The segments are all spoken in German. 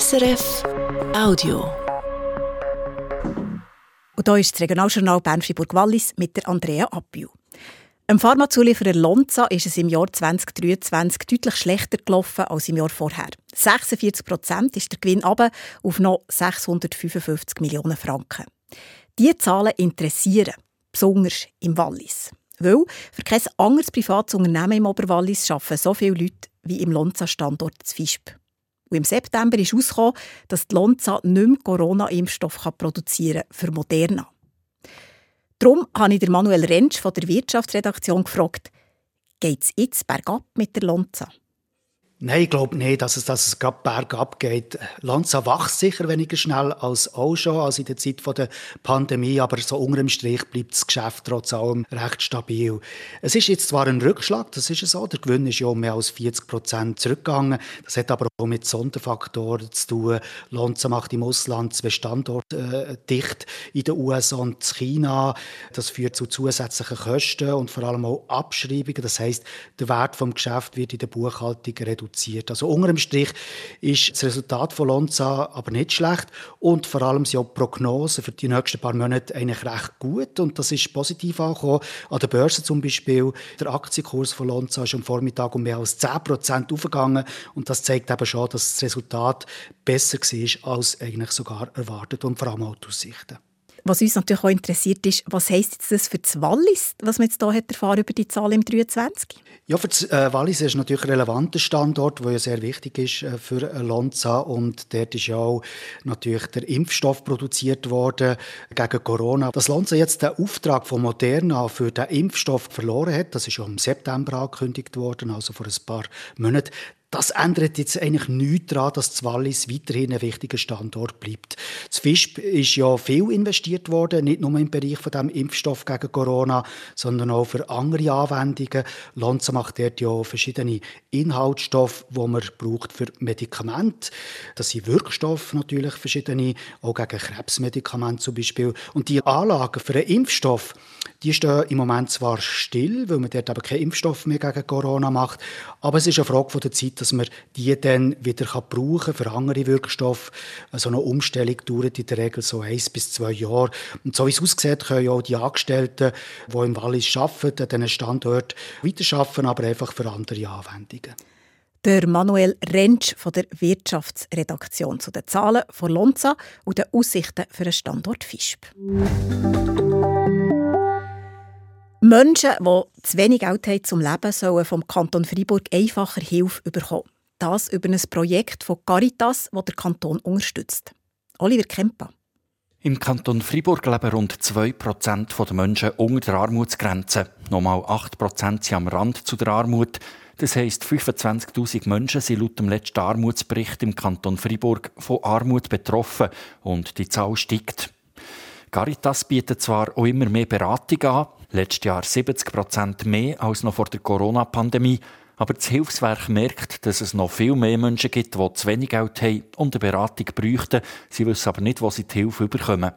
SRF Audio. Und hier ist das Regionaljournal Bern-Fribourg-Wallis mit der Andrea Appiu. Im Pharmazulieferer Lonza ist es im Jahr 2023 deutlich schlechter gelaufen als im Jahr vorher. 46 Prozent ist der Gewinn aber auf noch 655 Millionen Franken. Diese Zahlen interessieren, besonders im Wallis. Weil für kein anderes privates Unternehmen im Oberwallis arbeiten so viele Leute wie im Lonza-Standort zu Visp. Und im September ist herausgekommen, dass die Lonza nicht mehr Corona-Impfstoff produzieren kann für Moderna. Darum habe ich Manuel Rentsch von der Wirtschaftsredaktion gefragt, geht es jetzt bergab mit der Lonza? Nein, ich glaube nicht, dass es, dass es gerade bergab geht. Lanza wächst sicher weniger schnell als auch schon, als in der Zeit der Pandemie, aber so unter dem Strich bleibt das Geschäft trotz allem recht stabil. Es ist jetzt zwar ein Rückschlag, das ist so, der Gewinn ist ja um mehr als 40 Prozent zurückgegangen. Das hat aber auch mit Sonderfaktoren zu tun. Lanza macht im Ausland zwei Standorte äh, dicht, in den USA und China. Das führt zu zusätzlichen Kosten und vor allem auch Abschreibungen. Das heißt, der Wert vom Geschäft wird in der Buchhaltung reduziert reduziert. Also unter dem Strich ist das Resultat von Lonza aber nicht schlecht und vor allem sind die Prognosen für die nächsten paar Monate eigentlich recht gut und das ist positiv angekommen. An der Börse zum Beispiel, der Aktienkurs von Lonza ist am Vormittag um mehr als 10% aufgegangen und das zeigt eben schon, dass das Resultat besser war als eigentlich sogar erwartet und vor allem auch die Aussichten. Was uns natürlich auch interessiert ist, was heisst jetzt das für das Wallis, was man jetzt hier erfahren über die Zahl im 23? Ja, für das äh, Wallis ist natürlich ein relevanter Standort, der ja sehr wichtig ist äh, für Lonza und dort ist ja auch natürlich der Impfstoff produziert worden gegen Corona. Dass Lonza jetzt den Auftrag von Moderna für den Impfstoff verloren hat, das ist ja im September angekündigt worden, also vor ein paar Monaten, das ändert jetzt eigentlich nichts daran, dass das Wallis weiterhin ein wichtiger Standort bleibt. Das FISP ist ja viel investiert worden, nicht nur im Bereich von dem Impfstoff gegen Corona, sondern auch für andere Anwendungen. Lonza macht dort ja verschiedene Inhaltsstoffe, die man braucht für Medikamente. Das sind Wirkstoffe natürlich, verschiedene, auch gegen Krebsmedikamente zum Beispiel. Und die Anlagen für einen Impfstoff, die stehen im Moment zwar still, weil man dort aber keinen Impfstoff mehr gegen Corona macht, aber es ist eine Frage der Zeit, dass man die dann wieder brauchen kann für andere Wirkstoffe. So eine Umstellung dauert in der Regel so eins bis zwei Jahre. Und so wie es aussieht, können auch die Angestellten, die im Wallis arbeiten, an diesen Standort weiterarbeiten, aber einfach für andere Anwendungen. Der Manuel Rentsch von der Wirtschaftsredaktion zu den Zahlen von Lonza und den Aussichten für den Standort Fischb. Menschen, die zu wenig Geld haben zum Leben, sollen vom Kanton Freiburg einfacher Hilfe bekommen. Das über ein Projekt von Caritas, das der Kanton unterstützt. Oliver Kempa. Im Kanton Freiburg leben rund 2% der Menschen unter der Armutsgrenze. Nochmal 8% sind am Rand zu der Armut. Das heisst, 25.000 Menschen sind laut dem letzten Armutsbericht im Kanton Freiburg von Armut betroffen und die Zahl steigt. Caritas bietet zwar auch immer mehr Beratung an, Letztes Jahr 70 Prozent mehr als noch vor der Corona-Pandemie. Aber das Hilfswerk merkt, dass es noch viel mehr Menschen gibt, die zu wenig Geld haben und eine Beratung bräuchten. Sie wissen aber nicht, wo sie die Hilfe bekommen.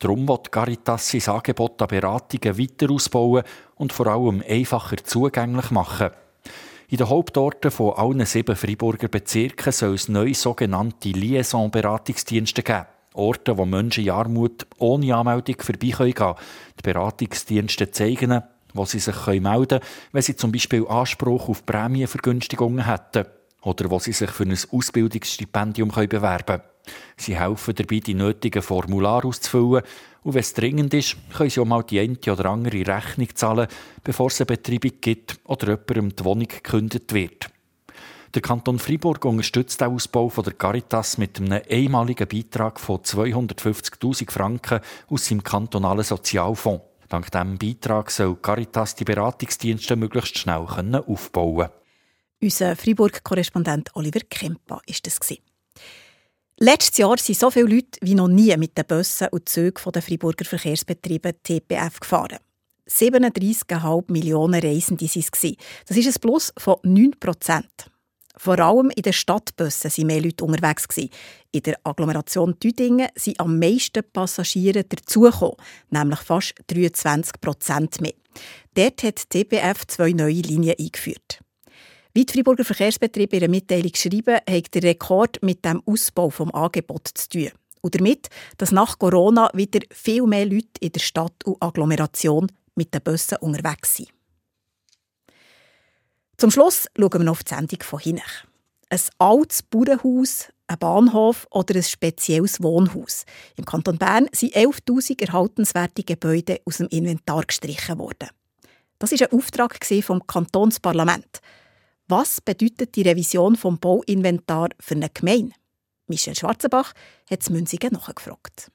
Darum wird Caritas sein Angebot an Beratungen weiter ausbauen und vor allem einfacher zugänglich machen. In den Hauptorten von allen sieben Freiburger Bezirken soll es neue sogenannte Liaison-Beratungsdienste geben. Orte, wo Menschen in Armut ohne Anmeldung vorbei gehen Die Beratungsdienste zeigen wo sie sich melden können, wenn sie zum Beispiel Anspruch auf Prämienvergünstigungen hätten oder wo sie sich für ein Ausbildungsstipendium bewerben können. Sie helfen dabei, die nötigen Formulare auszufüllen und wenn es dringend ist, können sie auch mal die eine oder andere Rechnung zahlen, bevor es eine Betreibung gibt oder jemandem die Wohnung gekündigt wird. Der Kanton Freiburg unterstützt den Ausbau von der Caritas mit einem einmaligen Beitrag von 250.000 Franken aus seinem kantonalen Sozialfonds. Dank diesem Beitrag soll Caritas die Beratungsdienste möglichst schnell aufbauen Unser Freiburg-Korrespondent Oliver Kempa ist das. Letztes Jahr sind so viele Leute wie noch nie mit den Bussen und Zügen der Freiburger Verkehrsbetriebe TPF gefahren. 37,5 Millionen Reisende waren es. Das ist ein Plus von 9 Prozent. Vor allem in den Stadtbussen waren mehr Leute unterwegs. In der Agglomeration Tüdingen sind am meisten Passagiere dazugekommen, nämlich fast 23 Prozent mehr. Dort hat die TBF zwei neue Linien eingeführt. Wie die Freiburger Verkehrsbetriebe in ihrer Mitteilung schreiben, hat der Rekord mit dem Ausbau des Angebots zu tun. Und damit, dass nach Corona wieder viel mehr Leute in der Stadt und Agglomeration mit den Bussen unterwegs sind. Zum Schluss schauen wir noch auf die Sendung von hinten. Ein altes Bauernhaus, ein Bahnhof oder ein spezielles Wohnhaus. Im Kanton Bern sind 11.000 erhaltenswerte Gebäude aus dem Inventar gestrichen worden. Das war ein Auftrag vom Kantonsparlament. Was bedeutet die Revision vom Bauinventar für eine Gemeinde? Michel Schwarzenbach hat es Münzigen nachgefragt.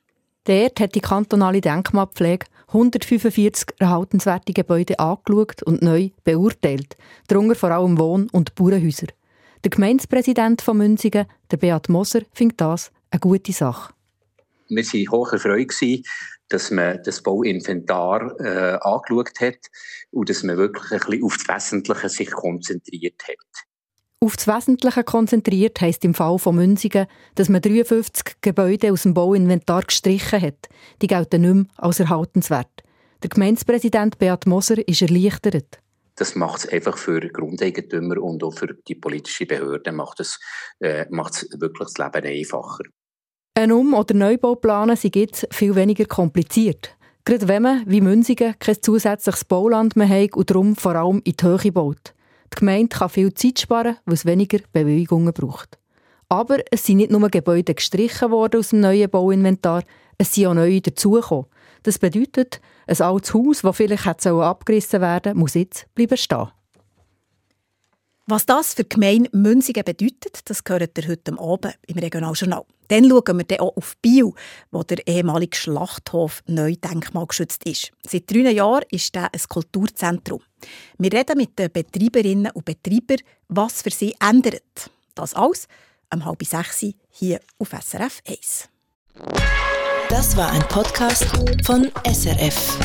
Dort hat die kantonale Denkmalpflege 145 erhaltenswerte Gebäude angeschaut und neu beurteilt, darunter vor allem Wohn- und Bauernhäuser. Der Gemeindepräsident von Münzigen, der Beat Moser, findet das eine gute Sache. Wir waren hoch erfreut, dass man das Bauinventar äh, angeschaut hat und dass man wirklich ein bisschen auf das Wesentliche sich konzentriert hat. Auf das Wesentliche konzentriert heisst im Fall von Münzigen, dass man 53 Gebäude aus dem Bauinventar gestrichen hat. Die gelten nicht mehr als erhaltenswert. Der Gemeindepräsident Beat Moser ist erleichtert das macht es einfach für Grundeigentümer und auch für die politische Behörde macht es, äh, macht wirklich das Leben einfacher. Ein Um- oder Neubau planen sind jetzt viel weniger kompliziert. Gerade wenn man, wie Münzigen, kein zusätzliches Bauland mehr hat und darum vor allem in die Höhe baut. Die Gemeinde kann viel Zeit sparen, weil es weniger Bewegungen braucht. Aber es sind nicht nur Gebäude gestrichen worden aus dem neuen Bauinventar, es sind auch neue dazugekommen. Das bedeutet, ein altes Haus, das vielleicht abgerissen werden muss jetzt bleiben stehen. Was das für die Gemeinde Münzigen bedeutet, das gehört ihr heute Abend im Regionaljournal. Dann schauen wir dann auch auf Biel, wo der ehemalige Schlachthof neu denkmalgeschützt ist. Seit drei Jahren ist er ein Kulturzentrum. Wir reden mit den Betreiberinnen und Betreibern, was für sie ändert. Das alles um halb sechs hier auf SRF 1. Das war ein Podcast von SRF.